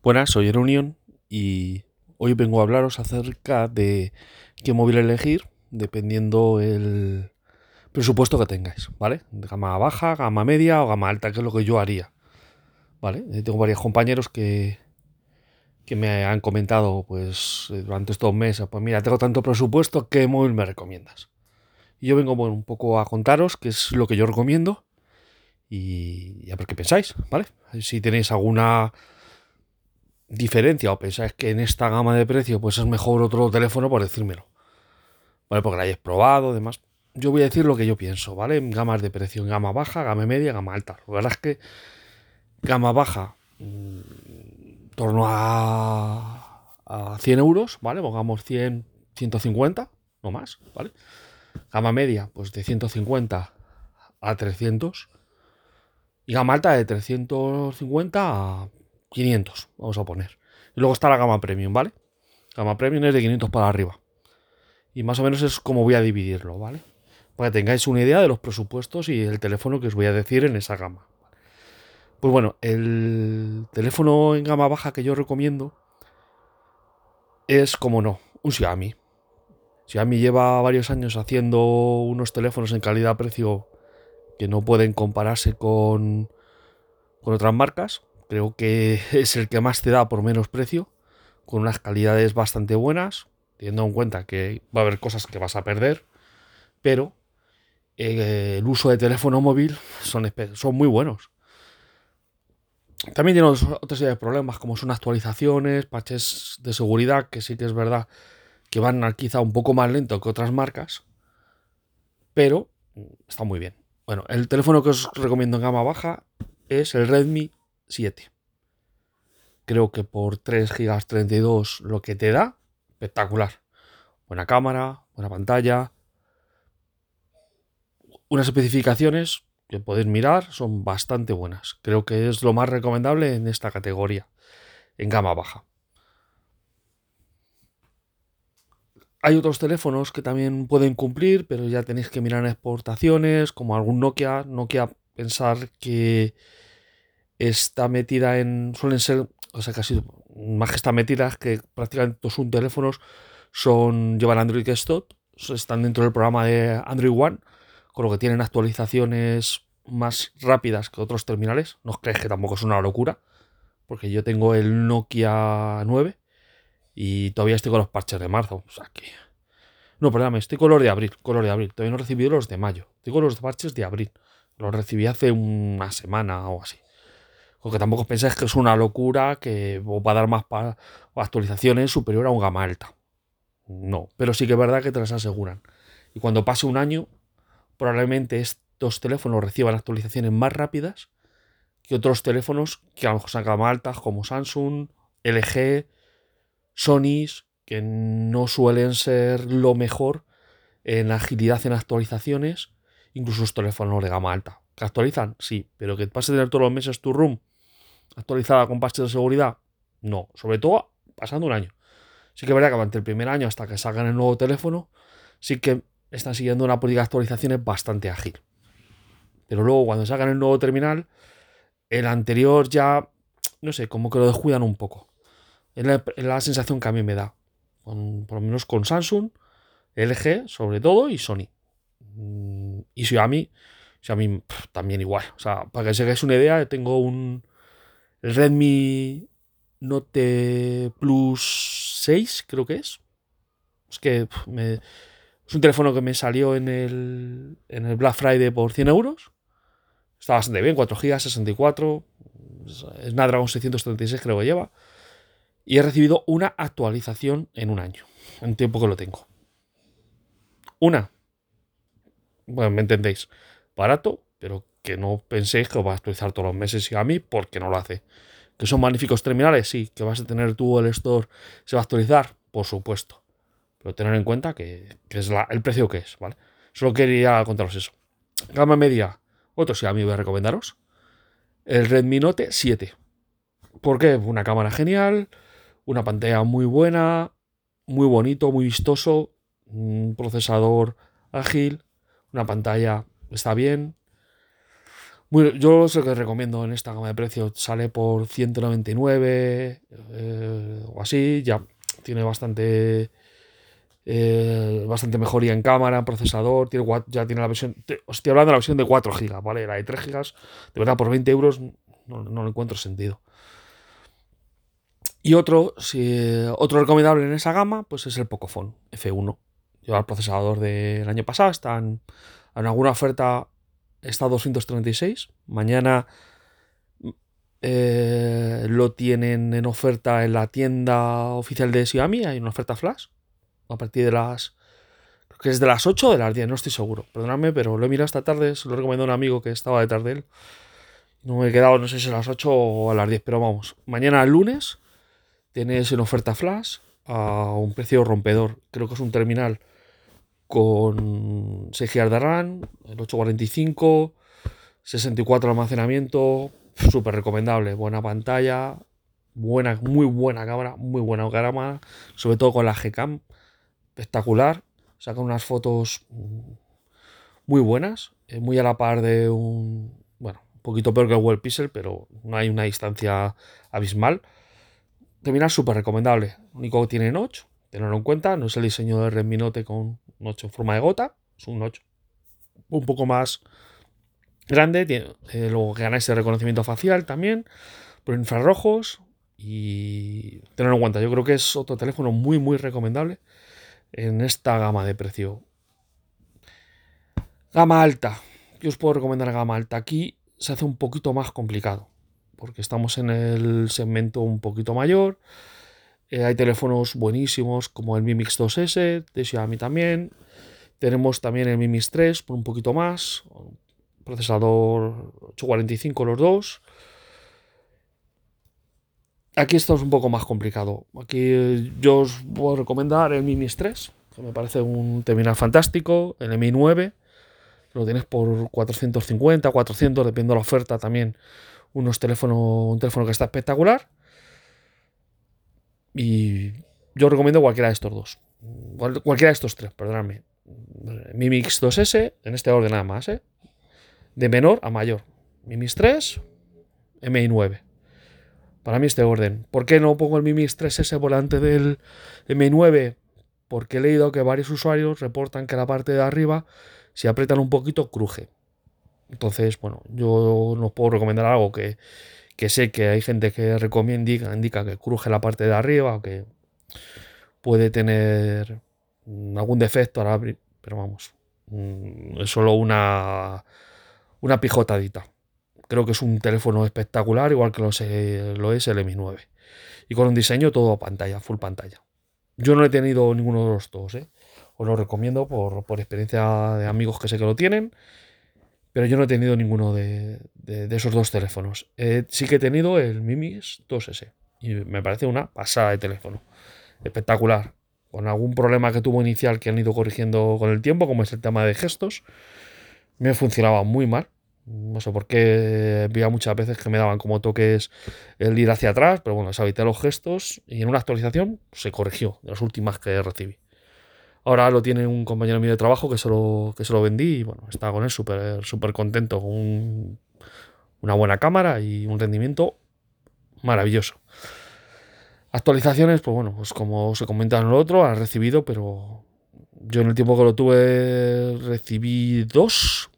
Buenas, soy Erunion y hoy vengo a hablaros acerca de qué móvil elegir dependiendo el presupuesto que tengáis, ¿vale? Gama baja, gama media o gama alta, que es lo que yo haría, ¿vale? Eh, Tengo varios compañeros que, que me han comentado, pues, eh, durante estos meses, pues mira, tengo tanto presupuesto, ¿qué móvil me recomiendas? Y yo vengo, un poco a contaros qué es lo que yo recomiendo y a ver qué pensáis, ¿vale? Si tenéis alguna diferencia o pensáis que en esta gama de precio pues es mejor otro teléfono, por decírmelo. ¿Vale? Porque lo hayáis probado, demás. Yo voy a decir lo que yo pienso, ¿vale? En gamas de precio, en gama baja, gama media, gama alta. La verdad es que gama baja, en torno a, a 100 euros, ¿vale? Pongamos 100, 150, no más, ¿vale? Gama media, pues de 150 a 300. Y gama alta de 350 a 500, vamos a poner. Y luego está la gama premium, ¿vale? Gama premium es de 500 para arriba. Y más o menos es como voy a dividirlo, ¿vale? Para que tengáis una idea de los presupuestos y el teléfono que os voy a decir en esa gama. Pues bueno, el teléfono en gama baja que yo recomiendo es, como no, un Xiaomi. Xiaomi lleva varios años haciendo unos teléfonos en calidad-precio que no pueden compararse con, con otras marcas. Creo que es el que más te da por menos precio, con unas calidades bastante buenas, teniendo en cuenta que va a haber cosas que vas a perder, pero eh, el uso de teléfono móvil son, son muy buenos. También tiene otra serie de problemas, como son actualizaciones, patches de seguridad, que sí que es verdad que van quizá un poco más lento que otras marcas, pero está muy bien. Bueno, el teléfono que os recomiendo en gama baja es el Redmi 7. Creo que por 3 GB 32 lo que te da, espectacular. Buena cámara, buena pantalla. Unas especificaciones que podéis mirar son bastante buenas. Creo que es lo más recomendable en esta categoría, en gama baja. Hay otros teléfonos que también pueden cumplir, pero ya tenéis que mirar en exportaciones, como algún Nokia. Nokia, pensar que está metida en. suelen ser. O sea, casi más que está metida, que prácticamente todos sus teléfonos son. llevan Android Stock, están dentro del programa de Android One, con lo que tienen actualizaciones más rápidas que otros terminales. No os creéis que tampoco es una locura, porque yo tengo el Nokia 9 y todavía estoy con los parches de marzo. O sea que. No, perdóname, estoy con los de abril, con los de abril. Todavía no he recibido los de mayo. Con los parches de abril. Los recibí hace una semana o así. Porque tampoco pensáis que es una locura que va a dar más actualizaciones superior a un gama alta. No, pero sí que es verdad que te las aseguran. Y cuando pase un año, probablemente estos teléfonos reciban actualizaciones más rápidas que otros teléfonos que a lo mejor son gama altas como Samsung, LG, Sony, que no suelen ser lo mejor en agilidad en actualizaciones, incluso los teléfonos de gama alta. ¿Que actualizan? Sí, pero que pase a tener todos los meses tu room actualizada con parches de seguridad, no, sobre todo pasando un año. Sí que es verdad que durante el primer año hasta que salgan el nuevo teléfono, sí que están siguiendo una política de actualizaciones bastante ágil. Pero luego cuando salgan el nuevo terminal, el anterior ya, no sé, como que lo descuidan un poco. Es la, sensación que a mí me da. por lo menos con Samsung, LG sobre todo y Sony. Mm, y Xiaomi, Xiaomi también igual. O sea, para que se hagáis una idea, tengo un, Redmi Note Plus 6, creo que es. Es que es un teléfono que me salió en el, en el Black Friday por 100 euros. Está bastante bien, 4 GB, 64. Snapdragon 636 creo que lleva. Y he recibido una actualización en un año, en tiempo que lo tengo. Una. Bueno, me entendéis. Barato, pero que no penséis que os va a actualizar todos los meses y a mí porque no lo hace. ¿Que son magníficos terminales? Sí. ¿Que vas a tener tú el store? ¿Se va a actualizar? Por supuesto. Pero tener en cuenta que, es el precio que es, ¿vale? Solo quería contaros eso. Gama media, otro sí a mí voy a recomendaros. El Redmi Note 7. ¿Por qué? Una cámara genial, una pantalla muy buena, muy bonito, muy vistoso, un procesador ágil, una pantalla está bien, yo sé que recomiendo en esta gama de precios. Sale por 199 eh, o así. Ya tiene bastante. Eh, bastante mejoría en cámara, en procesador. Tiene, ya tiene la versión. estoy hablando de la versión de 4 GB, ¿vale? La de 3 GB. De verdad, por 20 euros no, no encuentro sentido. Y otro, si, otro recomendable en esa gama, pues es el Pocophone F1. Lleva el procesador del año pasado, está en, alguna oferta, está a 236. Mañana eh, lo tienen en oferta en la tienda oficial de Xiaomi, hay una oferta flash, a partir de las... Que es de las 8 o de las 10, no estoy seguro. Perdonadme, pero lo he mirado esta tarde, se lo recomendó un amigo que estaba detrás de él. No me he quedado, no sé si a las 8 o a las 10, pero vamos. Mañana lunes tienes en oferta flash a un precio rompedor. Creo que es un terminal con 6 GB de RAM, el 845, 64 de almacenamiento, súper recomendable, buena pantalla, buena, muy buena cámara, muy buena cámara, sobre todo con la Gcam, espectacular, saca unas fotos muy buenas, eh, muy a la par de un, bueno, un poquito peor que el Web Pixel, pero no hay una distancia abismal terminal súper recomendable. único que tiene notch, tenerlo en cuenta. No es el diseño de Redmi Note con notch en forma de gota. Es un notch un poco más grande. Eh, luego ganáis el reconocimiento facial también. Por infrarrojos. Y tenerlo en cuenta. Yo creo que es otro teléfono muy, muy recomendable en esta gama de precio. Gama alta. Yo os puedo recomendar gama alta. Aquí se hace un poquito más complicado porque estamos en el segmento un poquito mayor. Eh, hay teléfonos buenísimos como el Mi Mix 2S de Xiaomi también. Tenemos también el Mi Mix 3 por un poquito más. Procesador 845 los dos. Aquí esto es un poco más complicado. Aquí yo os puedo recomendar el Mi Mix 3, que me parece un terminal fantástico. El Mi 9 lo tienes por 450, 400, dependiendo de la oferta también unos teléfonos, un teléfono que está espectacular. Y yo recomiendo cualquiera de estos dos. cualquiera de estos tres, perdóname. Mi Mix 2S, en este orden nada más, ¿eh? De menor a mayor. Mi Mix 3, MI 9. Para mí este orden. ¿Por qué no pongo el Mi Mix 3S por delante del MI 9? Porque he leído que varios usuarios reportan que la parte de arriba, si aprietan un poquito, cruje. Entonces, bueno, yo no puedo recomendar algo que, sé que hay gente que recomienda, indica, que cruje la parte de arriba o que puede tener algún defecto al abrir, pero vamos, mm, es solo una, una pijotadita. Creo que es un teléfono espectacular, igual que lo, es el Mi 9. Y con un diseño todo pantalla, full pantalla. Yo no he tenido ninguno de los dos, ¿eh? Os lo recomiendo por, por experiencia de amigos que sé que lo tienen pero yo no he tenido ninguno de, esos dos teléfonos. sí que he tenido el Mimis 2S y me parece una pasada de teléfono. Espectacular. Con algún problema que tuvo inicial que han ido corrigiendo con el tiempo, como es el tema de gestos, me funcionaba muy mal. No sé por qué veía muchas veces que me daban como toques el ir hacia atrás, pero bueno, deshabité los gestos y en una actualización se corrigió de las últimas que recibí. Ahora lo tiene un compañero mío de trabajo que se lo, que se lo vendí y bueno, está con él súper súper contento, con una buena cámara y un rendimiento maravilloso. Actualizaciones, pues bueno, pues como se comenta en lo otro, ha recibido, pero yo en el tiempo que lo tuve recibí dos.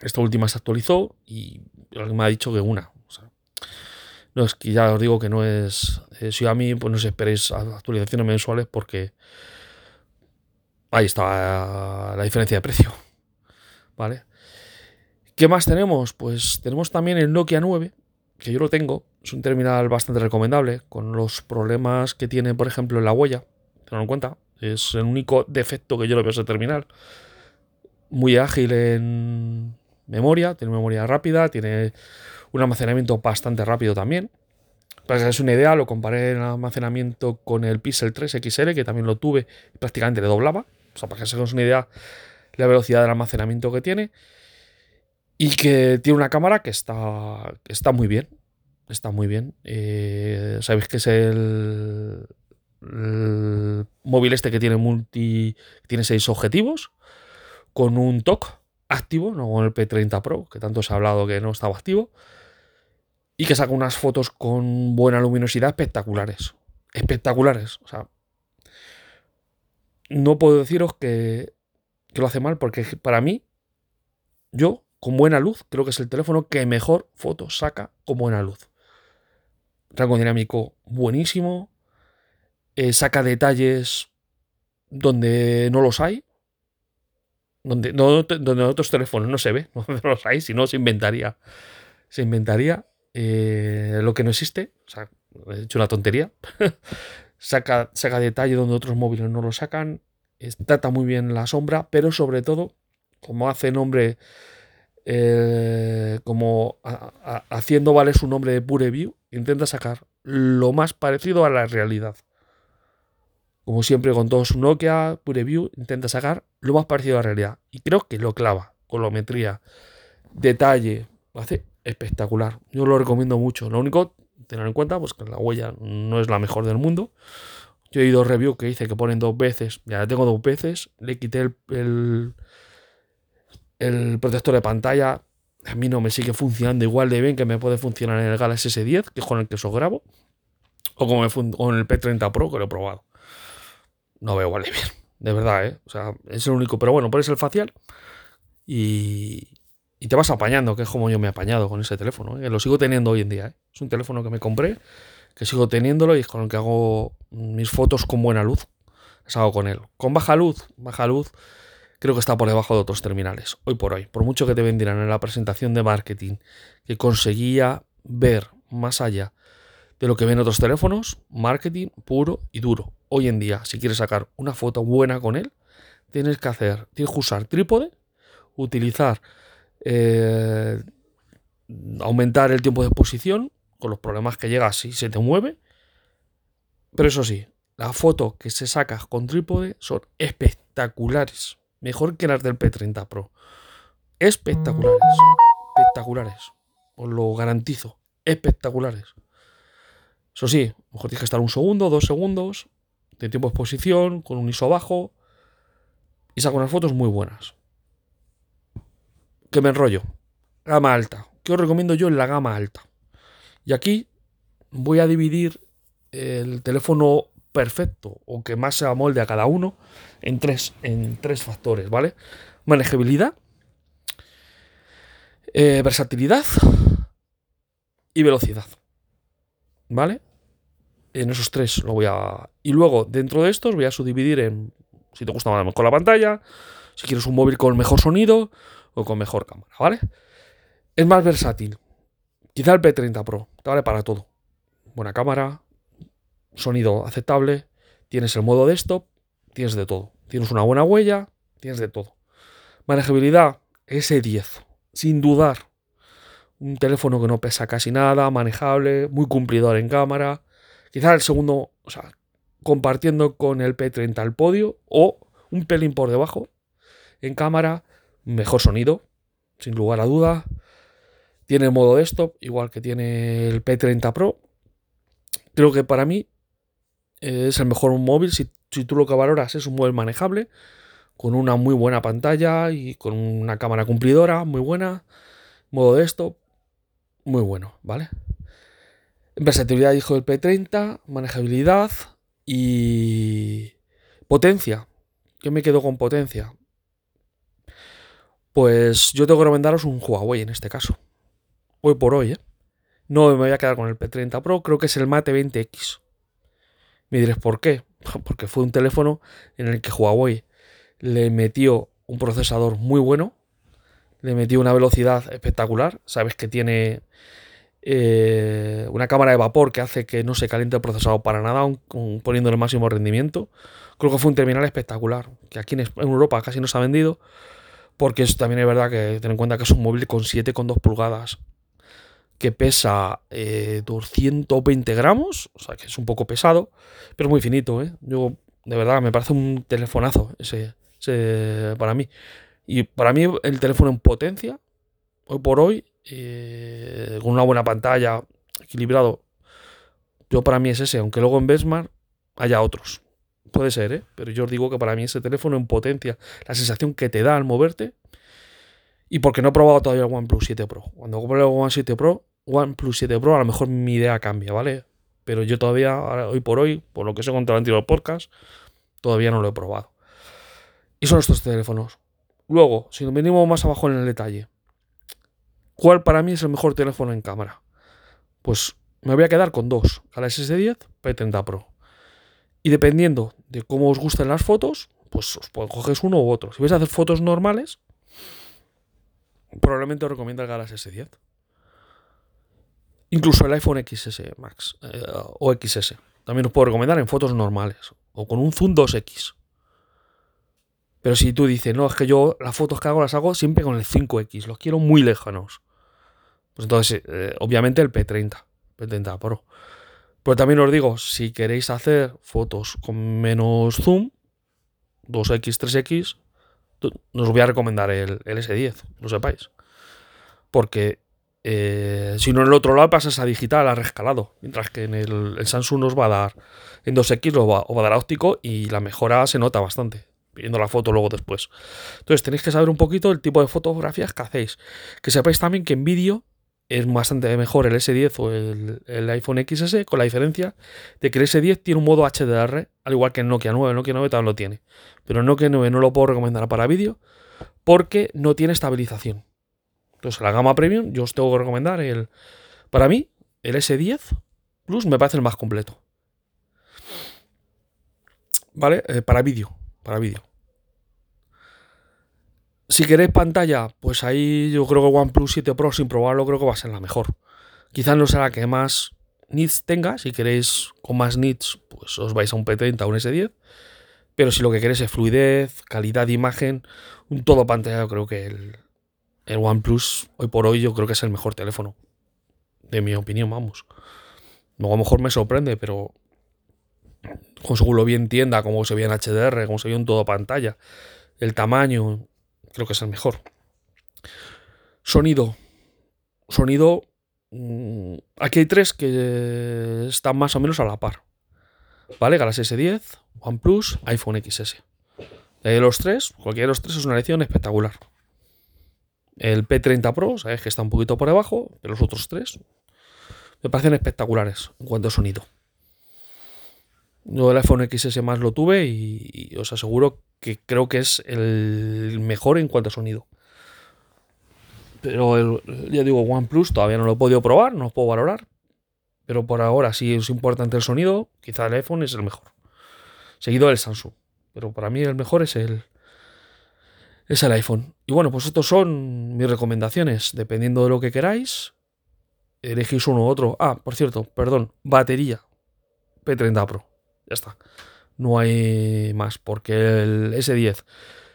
Esta última se actualizó y me ha dicho que una. no es que ya os digo que no es. Eh, si a mí, pues no os esperéis actualizaciones mensuales porque Ahí está la diferencia de precio. ¿Vale? ¿Qué más tenemos? Pues tenemos también el Nokia 9, que yo lo tengo. Es un terminal bastante recomendable, con los problemas que tiene, por ejemplo, en la huella. Tenlo en cuenta. Es el único defecto que yo le veo a ese terminal. Muy ágil en memoria, tiene memoria rápida, tiene un almacenamiento bastante rápido también. Para que os una idea, lo comparé en almacenamiento con el Pixel 3 XL, que también lo tuve y prácticamente le doblaba. O sea, para que se hagáis una idea la velocidad del almacenamiento que tiene. Y que tiene una cámara que está, está muy bien. Está muy bien. Eh, Sabéis que es el, móvil este que tiene multi. tiene seis objetivos. Con un TOC activo, no con el P30 Pro, que tanto se ha hablado que no estaba activo, y que saca unas fotos con buena luminosidad espectaculares. Espectaculares. O sea, no puedo deciros que, lo hace mal, porque para mí, yo, con buena luz, creo que es el teléfono que mejor fotos saca con buena luz. Rango dinámico buenísimo. Eh, saca detalles donde no los hay. Donde, donde en otros teléfonos no se ve, donde no los hay, si no se inventaría. Se inventaría eh, lo que no existe. O sea, he hecho una tontería. saca, detalle donde otros móviles no lo sacan. trata muy bien la sombra, pero sobre todo, como hace nombre, eh, como haciendo vale su nombre de Pure View, intenta sacar lo más parecido a la realidad. Como siempre con todo su Nokia, Pure View, intenta sacar lo más parecido a la realidad. Y creo que lo clava. Colometría, detalle, lo hace espectacular. Yo lo recomiendo mucho. Lo único, tener en cuenta, pues que la huella no es la mejor del mundo. Yo he ido review que dice que ponen dos veces, ya la tengo dos veces, le quité el, el, protector de pantalla, a mí no me sigue funcionando igual de bien que me puede funcionar en el Galaxy S10, que es con el que os grabo, o como con el P30 Pro, que lo he probado. No veo igual de bien, de verdad, ¿eh? O sea, es el único, pero bueno, pones el facial y, y te vas apañando, que es como yo me he apañado con ese teléfono, ¿eh? lo sigo teniendo hoy en día. ¿eh? Es un teléfono que me compré, que sigo teniéndolo y es con el que hago mis fotos con buena luz. Las hago con él. Con baja luz, baja luz creo que está por debajo de otros terminales, hoy por hoy. Por mucho que te vendieran en la presentación de marketing que conseguía ver más allá de lo que ven otros teléfonos, marketing puro y duro. Hoy en día, si quieres sacar una foto buena con él, tienes que hacer, tienes que usar trípode, utilizar, eh, aumentar el tiempo de exposición, con los problemas que llega si se te mueve. Pero eso sí, las fotos que se saca con trípode son espectaculares mejor que las del P30 Pro. Espectaculares. Espectaculares. Os lo garantizo. Espectaculares. Eso sí, mejor tienes que estar un segundo, dos segundos de tiempo de exposición, con un ISO bajo. Y saco unas fotos muy buenas. Que me enrollo. Gama alta. ¿Qué os recomiendo yo en la gama alta? Y aquí voy a dividir el teléfono perfecto o que más se amolde a cada uno en tres, en tres factores, ¿vale? Manejabilidad, eh, versatilidad y velocidad, ¿vale? En esos tres lo voy a... Y luego, dentro de estos, voy a subdividir en si te gusta más con la pantalla, si quieres un móvil con mejor sonido o con mejor cámara, ¿vale? Es más versátil. Quizá el P30 Pro, te vale para todo. Buena cámara, sonido aceptable, tienes el modo desktop, tienes de todo. Tienes una buena huella, tienes de todo. Manejabilidad, S10, sin dudar. Un teléfono que no pesa casi nada, manejable, muy cumplidor en cámara. Quizá el segundo, o sea, compartiendo con el P30 al podio o un pelín por debajo. En cámara, mejor sonido, sin lugar a duda. Tiene el modo desktop, igual que tiene el P30 Pro. Creo que para mí es el mejor móvil si, tú lo que valoras es un móvil manejable, con una muy buena pantalla y con una cámara cumplidora muy buena, modo de esto, muy bueno, ¿vale? Versatilidad, hijo del P30, manejabilidad y potencia. ¿Qué me quedo con potencia? Pues yo tengo que recomendaros un Huawei en este caso. Hoy por hoy, ¿eh? No me voy a quedar con el P30 Pro, creo que es el Mate 20X. Me diréis, ¿por qué? Porque fue un teléfono en el que Huawei le metió un procesador muy bueno, le metió una velocidad espectacular. Sabes que tiene eh, una cámara de vapor que hace que no se caliente el procesador para nada, poniendo el máximo rendimiento. Creo que fue un terminal espectacular, que aquí en Europa casi no se ha vendido, porque también es verdad que ten en cuenta que es un móvil con 7,2 pulgadas que pesa 220 eh, gramos, o sea que es un poco pesado, pero muy finito, ¿eh? Yo, de verdad, me parece un telefonazo ese, para mí. Y para mí el teléfono en potencia, hoy por hoy, eh, con una buena pantalla, equilibrado, yo para mí es ese, aunque luego en Besmar haya otros. Puede ser, ¿eh? Pero yo os digo que para mí ese teléfono en potencia, la sensación que te da al moverte, Y porque no he probado todavía el OnePlus 7 Pro. Cuando compre el One 7 Pro, OnePlus 7 Pro, a lo mejor mi idea cambia, ¿vale? Pero yo todavía, hoy por hoy, por lo que sé contra el anterior podcast, todavía no lo he probado. Y son estos teléfonos. Luego, si nos venimos más abajo en el detalle, ¿cuál para mí es el mejor teléfono en cámara? Pues me voy a quedar con dos, Galaxy S10, P30 Pro. Y dependiendo de cómo os gusten las fotos, pues os coges uno u otro. Si vais a hacer fotos normales, probablemente os recomienda el Galaxy S10. Incluso el iPhone XS Max eh, o XS. También os puedo recomendar en fotos normales o con un zoom 2X. Pero si tú dices, no, es que yo las fotos que hago las hago siempre con el 5X, los quiero muy lejanos. Pues entonces, eh, obviamente el P30, P30 Pro. Pero también os digo, si queréis hacer fotos con menos zoom, 2X, 3X, os voy a recomendar el, S10, lo sepáis. Porque eh, si no en el otro lado pasas a digital, a rescalado. Mientras que en el, Samsung nos va a dar en 2X, os va, va, a dar óptico y la mejora se nota bastante. Viendo la foto luego después. Entonces tenéis que saber un poquito el tipo de fotografías que hacéis. Que sepáis también que en vídeo es bastante mejor el S10 o el, iPhone XS, con la diferencia de que el S10 tiene un modo HDR, al igual que el Nokia 9. El Nokia 9 también lo tiene. Pero el Nokia 9 no lo puedo recomendar para vídeo porque no tiene estabilización. Entonces, la gama premium, yo os tengo que recomendar el. Para mí, el S10 Plus me parece el más completo. ¿Vale? Eh, para vídeo. Para vídeo. Si queréis pantalla, pues ahí yo creo que OnePlus 7 Pro sin probarlo creo que va a ser la mejor. Quizás no será la que más nits tenga, si queréis con más nits, pues os vais a un P30 o un S10. Pero si lo que queréis es fluidez, calidad de imagen, un todo pantalla, yo creo que el, el OnePlus hoy por hoy yo creo que es el mejor teléfono. De mi opinión, vamos. Luego a lo mejor me sorprende, pero como según lo vi en tienda, como se ve en HDR, como se ve en todo pantalla, el tamaño, creo que es el mejor. Sonido. Sonido. Mm, aquí hay tres que están más o menos a la par. ¿Vale? Galaxy S10, OnePlus, iPhone XS. De los tres, cualquiera de los tres es una elección espectacular. El P30 Pro, sabes que está un poquito por debajo, pero los otros tres me parecen espectaculares en cuanto a sonido. Yo el iPhone XS más lo tuve y os aseguro que creo que es el mejor en cuanto a sonido. Pero ya digo, OnePlus todavía no lo he podido probar, no lo puedo valorar. Pero por ahora, si es importante el sonido, quizá el iPhone es el mejor. Seguido del Samsung. Pero para mí el mejor es el, es el iPhone. Y bueno, pues estos son mis recomendaciones. Dependiendo de lo que queráis, elegís uno u otro. Ah, por cierto, perdón, batería. P30 Pro. Ya está no hay más, porque el S10,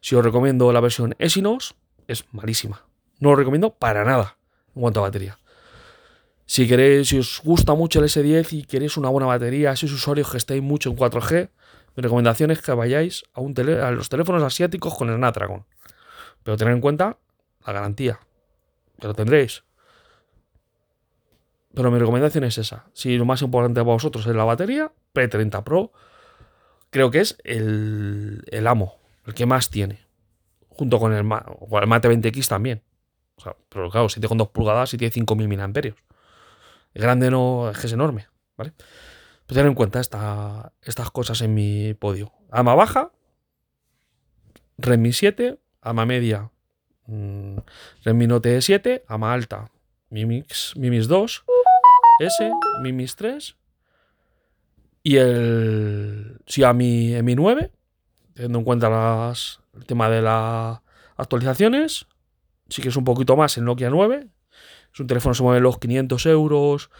si os recomiendo la versión Exynos, es malísima. No lo recomiendo para nada en cuanto a batería. Si queréis, si os gusta mucho el S10 y queréis una buena batería, sois usuarios que estéis mucho en 4G, mi recomendación es que vayáis a, un a los teléfonos asiáticos con el Snapdragon. Pero tened en cuenta la garantía, que lo tendréis. Pero mi recomendación es esa. Si lo más importante para vosotros es la batería, P30 Pro creo que es el, amo, el que más tiene. Junto con el, el Mate 20X también. O sea, pero claro, si tiene con 2 pulgadas y tiene 5000 mAh. El grande no es que es enorme, ¿vale? Pues tener en cuenta estas cosas en mi podio. Ama baja, Redmi 7, ama media, mm, Redmi Note 7, ama alta, Mi Mix 2, S, Mi Mix 3 y el Xiaomi Mi 9, teniendo en cuenta el tema de las actualizaciones, sí que es un poquito más el Nokia 9. Es un teléfono que se mueve los 500 euros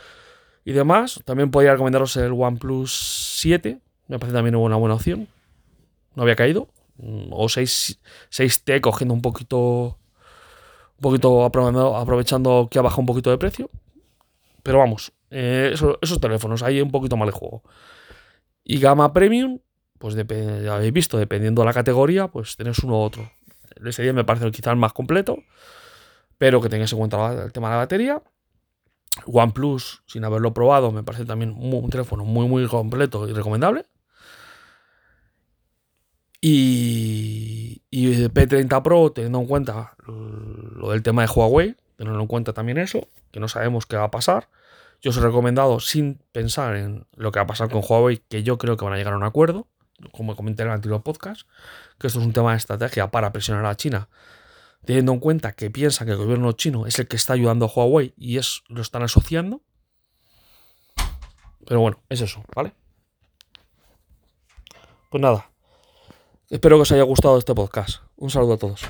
y demás. También podría recomendaros el OnePlus 7, me parece también una buena opción. No había caído. Mm, o 6, t cogiendo un poquito, un poquito aprovechando que ha bajado un poquito de precio. Pero vamos, eh, esos, teléfonos, hay un poquito mal de juego. Y gama premium, pues ya habéis visto, dependiendo de la categoría, pues tenéis uno u otro. El S10 me parece quizás el más completo, pero que tengáis en cuenta el tema de la batería. OnePlus, sin haberlo probado, me parece también un, teléfono muy, muy completo y recomendable. Y, Y P30 Pro, teniendo en cuenta lo del tema de Huawei, teniendo en cuenta también eso, que no sabemos qué va a pasar. Yo os he recomendado, sin pensar en lo que va a pasar con Huawei, que yo creo que van a llegar a un acuerdo, como comenté en el anterior podcast, que esto es un tema de estrategia para presionar a China, teniendo en cuenta que piensa que el gobierno chino es el que está ayudando a Huawei y es, lo están asociando. Pero bueno, es eso, ¿vale? Pues nada, espero que os haya gustado este podcast. Un saludo a todos.